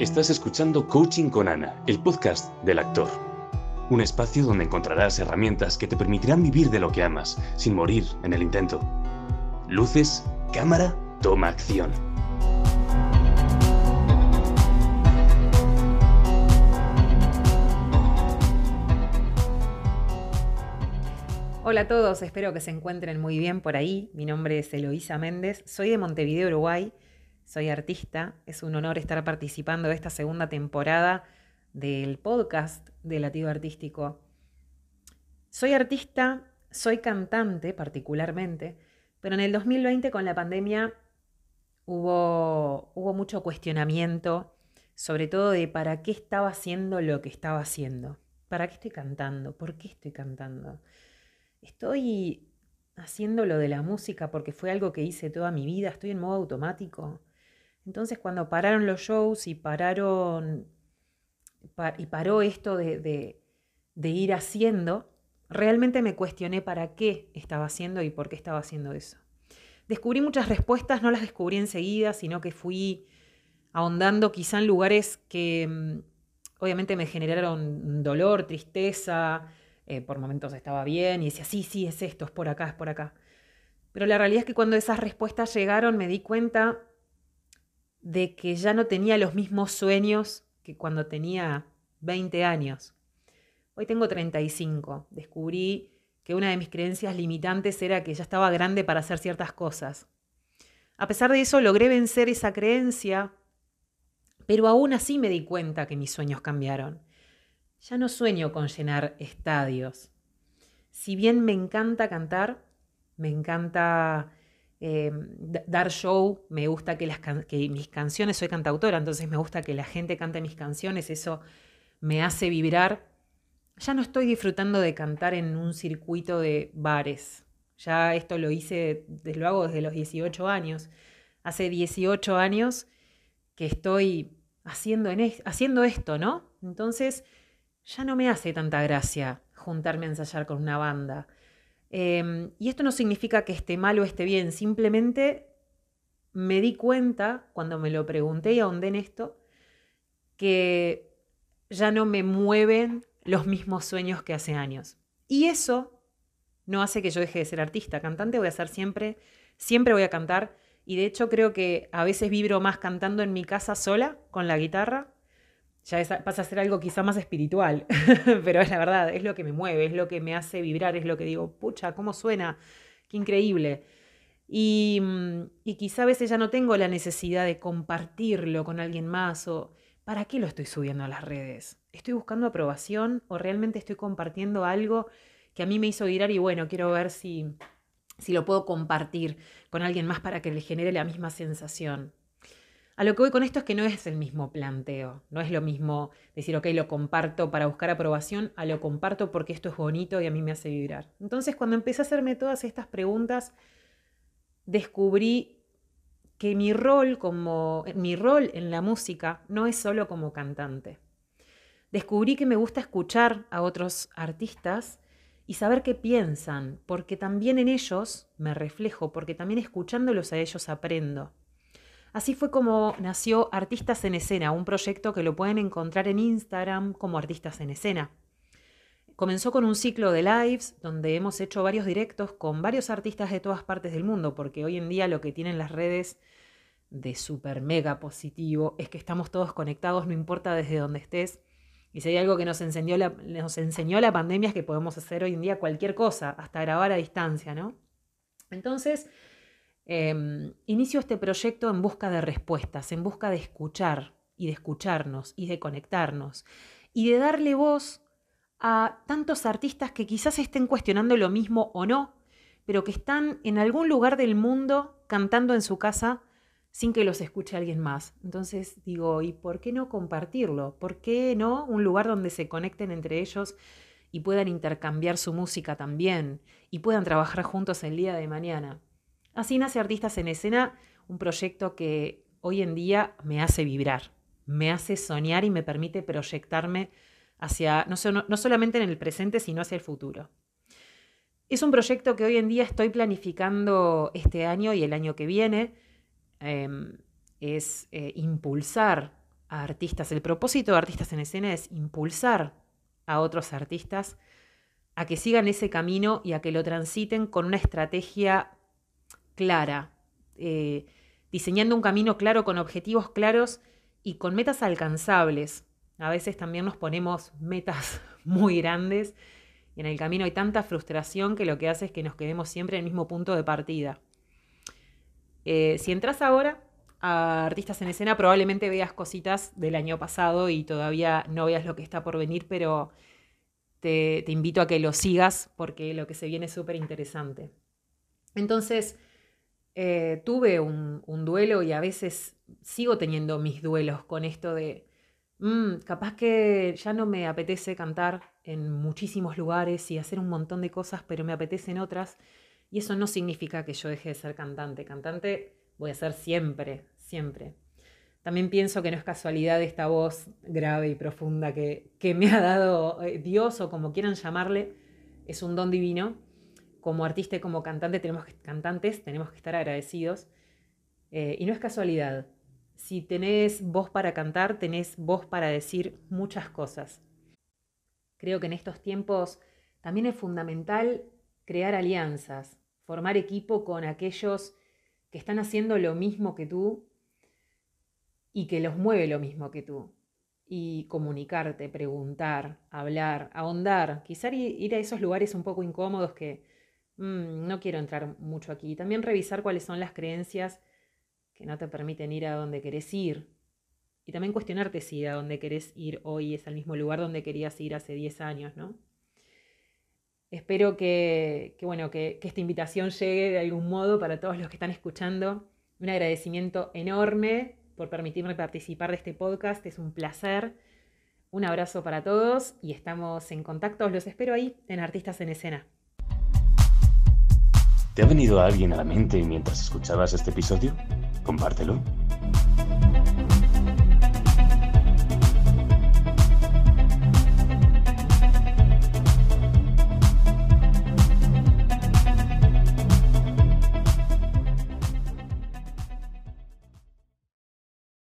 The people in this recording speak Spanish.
Estás escuchando Coaching con Ana, el podcast del actor. Un espacio donde encontrarás herramientas que te permitirán vivir de lo que amas, sin morir en el intento. Luces, cámara, toma acción. Hola a todos, espero que se encuentren muy bien por ahí. Mi nombre es Eloísa Méndez, soy de Montevideo, Uruguay soy artista. Es un honor estar participando de esta segunda temporada del podcast de Latido Artístico. Soy artista, soy cantante particularmente, pero en el 2020 con la pandemia hubo, hubo mucho cuestionamiento, sobre todo de para qué estaba haciendo lo que estaba haciendo. ¿Para qué estoy cantando? ¿Por qué estoy cantando? Estoy haciendo lo de la música porque fue algo que hice toda mi vida, estoy en modo automático. Entonces cuando pararon los shows y pararon y paró esto de, ir haciendo, realmente me cuestioné para qué estaba haciendo y por qué estaba haciendo eso. Descubrí muchas respuestas, no las descubrí enseguida, sino que fui ahondando quizá en lugares que mm, obviamente me generaron dolor, tristeza, eh, por momentos estaba bien y decía, sí, sí, es esto, es por acá, es por acá. Pero la realidad es que cuando esas respuestas llegaron me di cuenta de que ya no tenía los mismos sueños que cuando tenía 20 años. Hoy tengo 35. Descubrí que una de mis creencias limitantes era que ya estaba grande para hacer ciertas cosas. A pesar de eso, logré vencer esa creencia, pero aún así me di cuenta que mis sueños cambiaron. Ya no sueño con llenar estadios. Si bien me encanta cantar, me encanta eh, dar show, me gusta que, las que mis canciones, soy cantautora, entonces me gusta que la gente cante mis canciones, eso me hace vibrar. Ya no estoy disfrutando de cantar en un circuito de bares. Ya esto lo hice, lo hago desde los 18 años. Hace 18 años que estoy haciendo, en haciendo esto, ¿no? Entonces ya no me hace tanta gracia juntarme a ensayar con una banda. Em, y esto no significa que esté mal o esté bien, simplemente me di cuenta cuando me lo pregunté y ahondé en esto, que ya no me mueven los mismos sueños que hace años. Y eso no hace que yo deje de ser artista. Cantante voy a ser siempre, siempre voy a cantar. Y de hecho creo que a veces vibro más cantando en mi casa sola, con la guitarra, ya pasa a ser algo quizá más espiritual, pero es la verdad, es lo que me mueve, es lo que me hace vibrar, es lo que digo, pucha, ¿cómo suena? Qué increíble. Y, mm, y quizá a veces ya no tengo la necesidad de compartirlo con alguien más o ¿para qué lo estoy subiendo a las redes? ¿Estoy buscando aprobación o realmente estoy compartiendo algo que a mí me hizo vibrar y bueno, quiero ver si, si lo puedo compartir con alguien más para que le genere la misma sensación? A lo que voy con esto es que no es el mismo planteo, no es lo mismo decir, ok, lo comparto para buscar aprobación, a lo comparto porque esto es bonito y a mí me hace vibrar. Entonces, cuando empecé a hacerme todas estas preguntas, descubrí que mi rol como mi rol en la música no es solo como cantante. Descubrí que me gusta escuchar a otros artistas y saber qué piensan, porque también en ellos me reflejo, porque también escuchándolos a ellos aprendo. Así fue como nació Artistas en Escena, un proyecto que lo pueden encontrar en Instagram como Artistas en Escena. Comenzó con un ciclo de lives donde hemos hecho varios directos con varios artistas de todas partes del mundo, porque hoy en día lo que tienen las redes de super mega positivo es que estamos todos conectados, no importa desde donde estés. Y si hay algo que nos enseñó, la, nos enseñó la pandemia es que podemos hacer hoy en día cualquier cosa, hasta grabar a distancia, ¿no? Entonces, Em, inicio este proyecto en busca de respuestas, en busca de escuchar y de escucharnos y de conectarnos y de darle voz a tantos artistas que quizás estén cuestionando lo mismo o no, pero que están en algún lugar del mundo cantando en su casa sin que los escuche alguien más. Entonces digo, ¿y por qué no compartirlo? ¿Por qué no un lugar donde se conecten entre ellos y puedan intercambiar su música también y puedan trabajar juntos el día de mañana? Así nace Artistas en Escena, un proyecto que hoy en día me hace vibrar, me hace soñar y me permite proyectarme hacia, no, solamente en el presente, sino hacia el futuro. Es un proyecto que hoy en día estoy planificando este año y el año que viene. Em, es eh, impulsar a artistas. El propósito de Artistas en Escena es impulsar a otros artistas a que sigan ese camino y a que lo transiten con una estrategia clara, eh, diseñando un camino claro con objetivos claros y con metas alcanzables. A veces también nos ponemos metas muy grandes y en el camino hay tanta frustración que lo que hace es que nos quedemos siempre en el mismo punto de partida. Eh, si entras ahora a Artistas en Escena, probablemente veas cositas del año pasado y todavía no veas lo que está por venir, pero te, invito a que lo sigas porque lo que se viene es súper interesante. Entonces, eh, tuve un, duelo y a veces sigo teniendo mis duelos con esto de, mm, capaz que ya no me apetece cantar en muchísimos lugares y hacer un montón de cosas, pero me apetecen otras. Y eso no significa que yo deje de ser cantante. Cantante voy a ser siempre, siempre. También pienso que no es casualidad esta voz grave y profunda que, me ha dado eh, Dios o como quieran llamarle. Es un don divino. Como artista y como cantante tenemos cantantes tenemos que estar agradecidos. Eh, y no es casualidad. Si tenés voz para cantar, tenés voz para decir muchas cosas. Creo que en estos tiempos también es fundamental crear alianzas, formar equipo con aquellos que están haciendo lo mismo que tú y que los mueve lo mismo que tú. Y comunicarte, preguntar, hablar, ahondar, quizá ir a esos lugares un poco incómodos que mm, no quiero entrar mucho aquí. También revisar cuáles son las creencias que no te permiten ir a donde querés ir. Y también cuestionarte si a donde querés ir hoy es al mismo lugar donde querías ir hace 10 años, ¿no? Espero que, bueno, que, esta invitación llegue de algún modo para todos los que están escuchando. Un agradecimiento enorme por permitirme participar de este podcast. Es un placer. Un abrazo para todos y estamos en contacto. Los espero ahí en Artistas en Escena. ¿Te ha venido alguien a la mente mientras escuchabas este episodio? Compártelo.